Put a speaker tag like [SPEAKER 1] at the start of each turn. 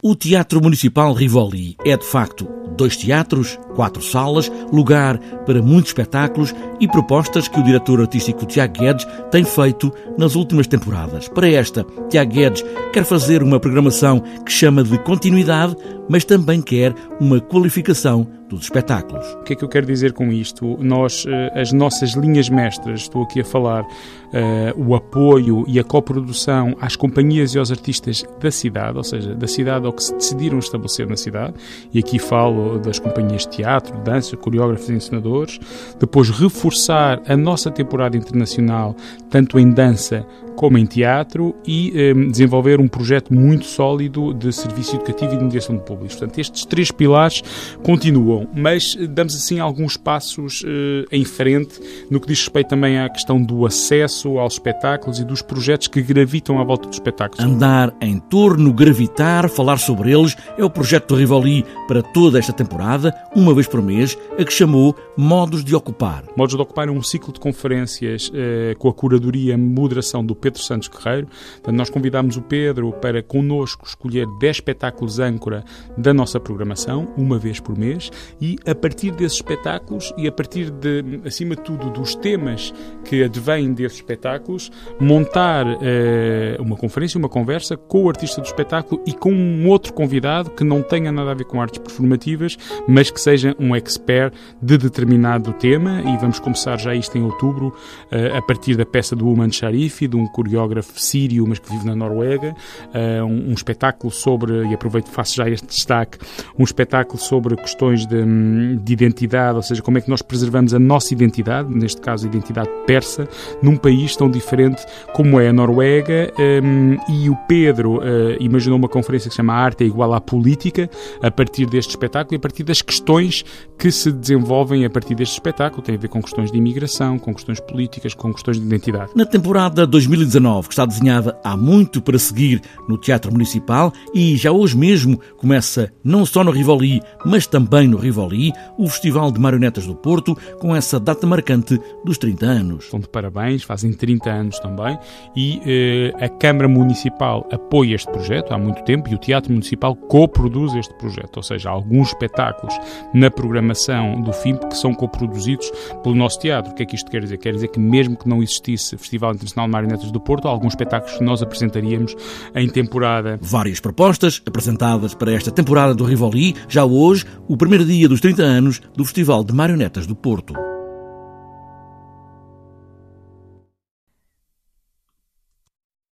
[SPEAKER 1] O Teatro Municipal Rivoli é, de facto, dois teatros, quatro salas, lugar para muitos espetáculos e propostas que o diretor artístico Tiago Guedes tem feito nas últimas temporadas. Para esta, Tiago Guedes quer fazer uma programação que chama de continuidade, mas também quer uma qualificação dos espetáculos.
[SPEAKER 2] O que é que eu quero dizer com isto? Nós, eh, as nossas linhas mestras, estou aqui a falar uh, o apoio e a coprodução às companhias e aos artistas da cidade, ou seja, da cidade ao que se decidiram estabelecer na cidade, e aqui falo das companhias de teatro, dança, coreógrafos e ensinadores, depois reforçar a nossa temporada internacional, tanto em dança como em teatro, e um, desenvolver um projeto muito sólido de serviço educativo e de mediação de públicos. Portanto, estes três pilares continuam, mas damos assim alguns passos uh, em frente no que diz respeito também à questão do acesso aos espetáculos e dos projetos que gravitam à volta dos espetáculos.
[SPEAKER 1] Andar em torno, gravitar, falar sobre eles é o projeto do Rivoli para toda esta temporada, uma vez por mês, a que chamou Modos de Ocupar.
[SPEAKER 2] Modos de Ocupar é um ciclo de conferências uh, com a curadoria e moderação do Pedro Santos Guerreiro. Portanto, nós convidámos o Pedro para connosco escolher 10 espetáculos âncora da nossa programação, uma vez por mês, e a partir desses espetáculos e a partir de, acima de tudo, dos temas que advêm desses espetáculos, montar uh, uma conferência, uma conversa com o artista do espetáculo e com um outro convidado que não tenha nada a ver com artes performativas, mas que seja um expert de determinado tema. E vamos começar já isto em outubro, uh, a partir da peça do Uman Sharifi, de um coreógrafo sírio, mas que vive na Noruega, uh, um, espetáculo sobre, e aproveito faço já este destaque, um espetáculo sobre questões de, de, identidade, ou seja, como é que nós preservamos a nossa identidade, neste caso a identidade persa, num país tão diferente como é a Noruega, um, e o Pedro uh, imaginou uma conferência que se chama Arte é igual à política, a partir deste espetáculo e a partir das questões que se desenvolvem a partir deste espetáculo, tem a ver com questões de imigração, com questões políticas, com questões de identidade.
[SPEAKER 1] Na temporada 2019 2019, que está desenhada há muito para seguir no Teatro Municipal e já hoje mesmo começa não só no Rivoli, mas também no Rivoli, o Festival de Marionetas do Porto, com essa data marcante dos 30 anos.
[SPEAKER 2] Estão de parabéns, fazem 30 anos também e eh, a Câmara Municipal apoia este projeto há muito tempo e o Teatro Municipal coproduz este projeto, ou seja, alguns espetáculos na programação do FIMP que são coproduzidos pelo nosso teatro. O que é que isto quer dizer? Quer dizer que mesmo que não existisse Festival Internacional de Marionetas do Porto, alguns espetáculos que nós apresentaríamos em temporada.
[SPEAKER 1] Várias propostas apresentadas para esta temporada do Rivoli, já hoje, o primeiro dia dos 30 anos do Festival de Marionetas do Porto.